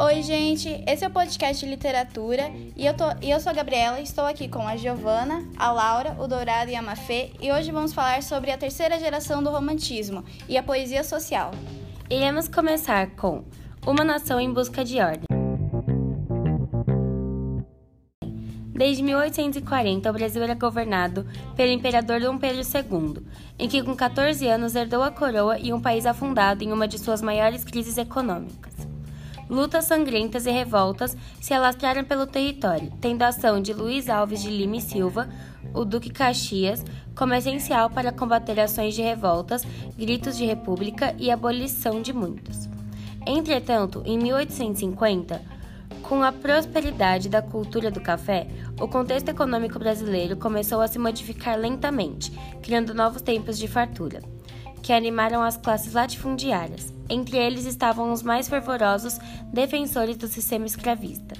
Oi, gente, esse é o podcast de literatura e eu, tô, e eu sou a Gabriela, estou aqui com a Giovana, a Laura, o Dourado e a Mafê e hoje vamos falar sobre a terceira geração do romantismo e a poesia social. Iremos começar com Uma Nação em Busca de Ordem. Desde 1840, o Brasil era governado pelo imperador Dom Pedro II, em que com 14 anos herdou a coroa e um país afundado em uma de suas maiores crises econômicas. Lutas sangrentas e revoltas se alastraram pelo território, tendo a ação de Luiz Alves de Lima e Silva, o Duque Caxias, como essencial para combater ações de revoltas, gritos de república e abolição de muitos. Entretanto, em 1850, com a prosperidade da cultura do café, o contexto econômico brasileiro começou a se modificar lentamente, criando novos tempos de fartura, que animaram as classes latifundiárias. Entre eles estavam os mais fervorosos defensores do sistema escravista.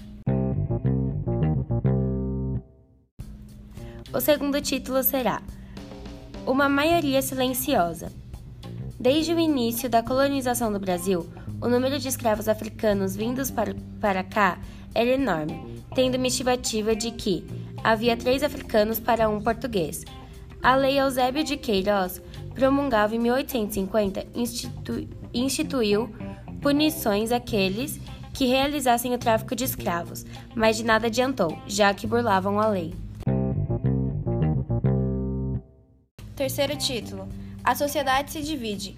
O segundo título será Uma Maioria Silenciosa. Desde o início da colonização do Brasil, o número de escravos africanos vindos para, para cá era enorme, tendo uma estimativa de que havia três africanos para um português. A Lei Eusébio de Queiroz, promulgada em 1850, institu, instituiu punições àqueles que realizassem o tráfico de escravos, mas de nada adiantou, já que burlavam a lei. Terceiro título: A sociedade se divide.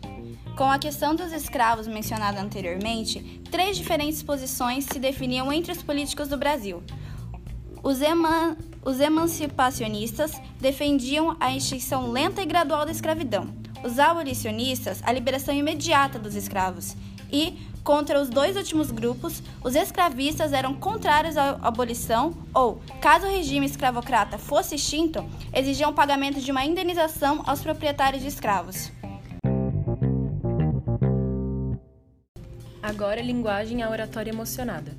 Com a questão dos escravos mencionada anteriormente, três diferentes posições se definiam entre os políticos do Brasil. Os, eman os emancipacionistas defendiam a extinção lenta e gradual da escravidão. Os abolicionistas, a liberação imediata dos escravos. E, contra os dois últimos grupos, os escravistas eram contrários à abolição ou, caso o regime escravocrata fosse extinto, exigiam o pagamento de uma indenização aos proprietários de escravos. Agora, linguagem a oratória emocionada.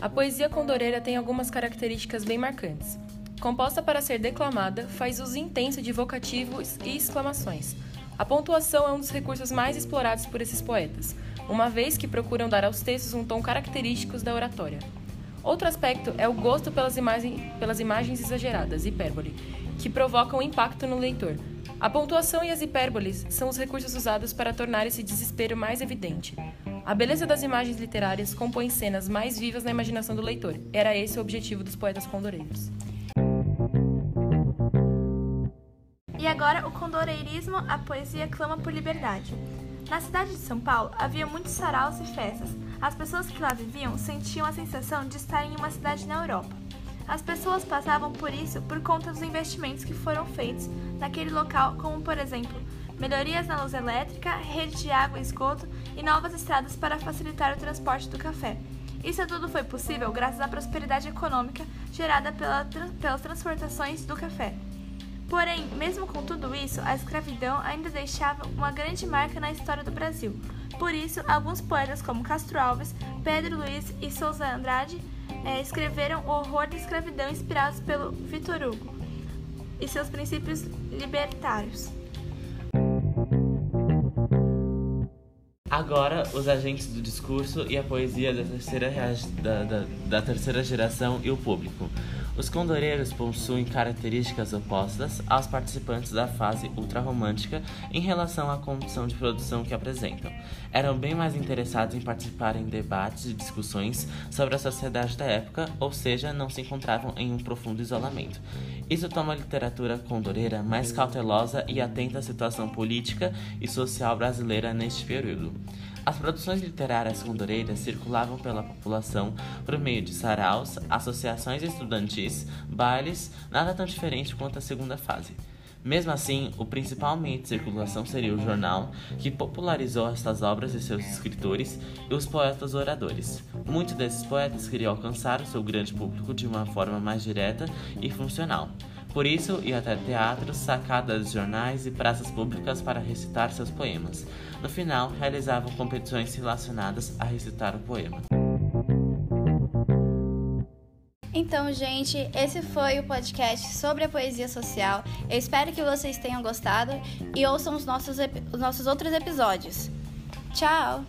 A poesia condoreira tem algumas características bem marcantes. Composta para ser declamada, faz uso intenso de vocativos e exclamações. A pontuação é um dos recursos mais explorados por esses poetas, uma vez que procuram dar aos textos um tom característico da oratória. Outro aspecto é o gosto pelas, imagem, pelas imagens exageradas, hipérbole, que provocam impacto no leitor. A pontuação e as hipérboles são os recursos usados para tornar esse desespero mais evidente. A beleza das imagens literárias compõe cenas mais vivas na imaginação do leitor. Era esse o objetivo dos poetas condoreiros. E agora o condoreirismo, a poesia clama por liberdade. Na cidade de São Paulo havia muitos saraus e festas. As pessoas que lá viviam sentiam a sensação de estarem em uma cidade na Europa. As pessoas passavam por isso por conta dos investimentos que foram feitos naquele local, como por exemplo melhorias na luz elétrica, rede de água e esgoto e novas estradas para facilitar o transporte do café. Isso tudo foi possível graças à prosperidade econômica gerada pela, pelas transportações do café. Porém, mesmo com tudo isso, a escravidão ainda deixava uma grande marca na história do Brasil. Por isso, alguns poetas como Castro Alves, Pedro Luiz e Souza Andrade é, escreveram o horror da escravidão inspirados pelo Vitor Hugo e seus princípios libertários. Agora, os agentes do discurso e a poesia da terceira, da, da, da terceira geração e o público. Os condoreiros possuem características opostas aos participantes da fase ultrarromântica em relação à condição de produção que apresentam. Eram bem mais interessados em participar em debates e discussões sobre a sociedade da época, ou seja, não se encontravam em um profundo isolamento. Isso torna a literatura condoreira mais cautelosa e atenta à situação política e social brasileira neste período. As produções literárias condoreiras circulavam pela população por meio de saraus, associações estudantis, bailes, nada tão diferente quanto a segunda fase. Mesmo assim, o principal meio de circulação seria o jornal, que popularizou estas obras de seus escritores e os poetas oradores. Muitos desses poetas queriam alcançar o seu grande público de uma forma mais direta e funcional. Por isso, ia até teatros, sacadas de jornais e praças públicas para recitar seus poemas. No final, realizavam competições relacionadas a recitar o poema. Então, gente, esse foi o podcast sobre a poesia social. Eu espero que vocês tenham gostado e ouçam os nossos, os nossos outros episódios. Tchau!